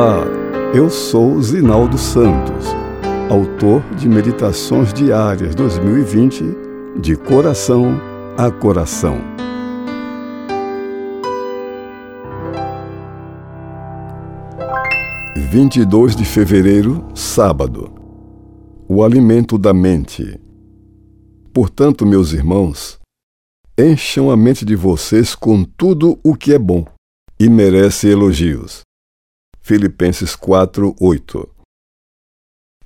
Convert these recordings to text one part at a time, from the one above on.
Olá, eu sou Zinaldo Santos, autor de Meditações Diárias 2020, de coração a coração. Vinte e dois de fevereiro, sábado. O alimento da mente. Portanto, meus irmãos, encham a mente de vocês com tudo o que é bom e merece elogios Filipenses 4, 8.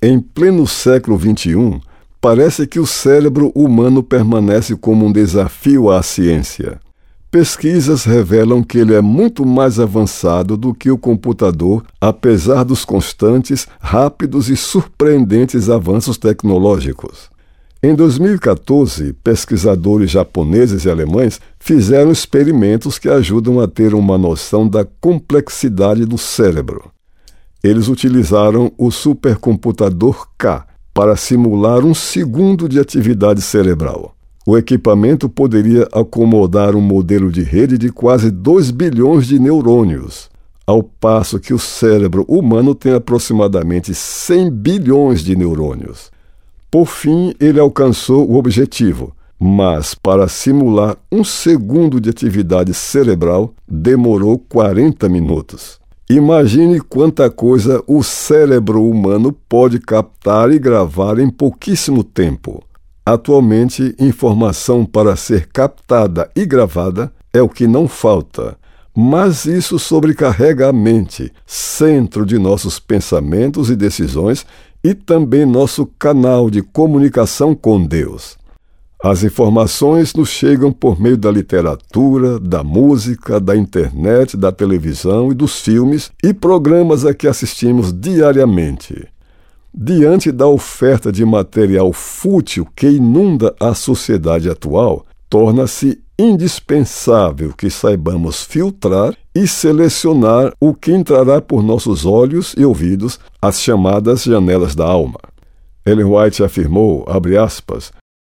Em pleno século XXI, parece que o cérebro humano permanece como um desafio à ciência. Pesquisas revelam que ele é muito mais avançado do que o computador, apesar dos constantes, rápidos e surpreendentes avanços tecnológicos. Em 2014, pesquisadores japoneses e alemães fizeram experimentos que ajudam a ter uma noção da complexidade do cérebro. Eles utilizaram o supercomputador K para simular um segundo de atividade cerebral. O equipamento poderia acomodar um modelo de rede de quase 2 bilhões de neurônios, ao passo que o cérebro humano tem aproximadamente 100 bilhões de neurônios. Por fim, ele alcançou o objetivo, mas para simular um segundo de atividade cerebral demorou 40 minutos. Imagine quanta coisa o cérebro humano pode captar e gravar em pouquíssimo tempo. Atualmente, informação para ser captada e gravada é o que não falta. Mas isso sobrecarrega a mente, centro de nossos pensamentos e decisões, e também nosso canal de comunicação com Deus. As informações nos chegam por meio da literatura, da música, da internet, da televisão e dos filmes e programas a que assistimos diariamente. Diante da oferta de material fútil que inunda a sociedade atual, torna-se indispensável que saibamos filtrar e selecionar o que entrará por nossos olhos e ouvidos, as chamadas janelas da alma. Ellen White afirmou, aspas,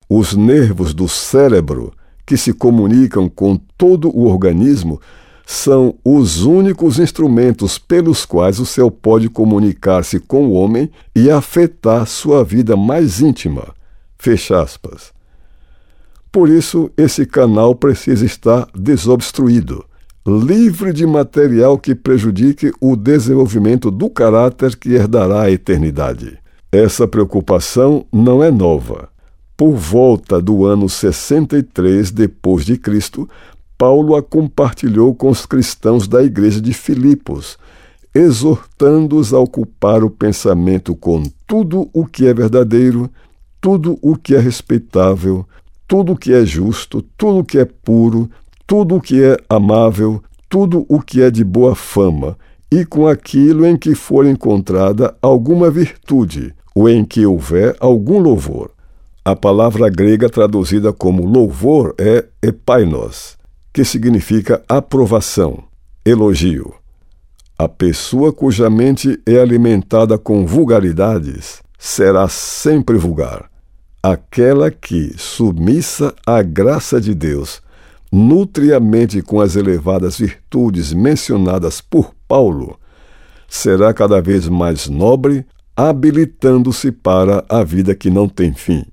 os nervos do cérebro que se comunicam com todo o organismo são os únicos instrumentos pelos quais o céu pode comunicar-se com o homem e afetar sua vida mais íntima. Fecha aspas. Por isso, esse canal precisa estar desobstruído, livre de material que prejudique o desenvolvimento do caráter que herdará a eternidade. Essa preocupação não é nova. Por volta do ano 63 depois de Cristo, Paulo a compartilhou com os cristãos da igreja de Filipos, exortando-os a ocupar o pensamento com tudo o que é verdadeiro, tudo o que é respeitável, tudo o que é justo, tudo o que é puro, tudo o que é amável, tudo o que é de boa fama, e com aquilo em que for encontrada alguma virtude, ou em que houver algum louvor. A palavra grega traduzida como louvor é epainos, que significa aprovação, elogio. A pessoa cuja mente é alimentada com vulgaridades será sempre vulgar aquela que, submissa à graça de Deus, nutre a mente com as elevadas virtudes mencionadas por Paulo, será cada vez mais nobre, habilitando-se para a vida que não tem fim.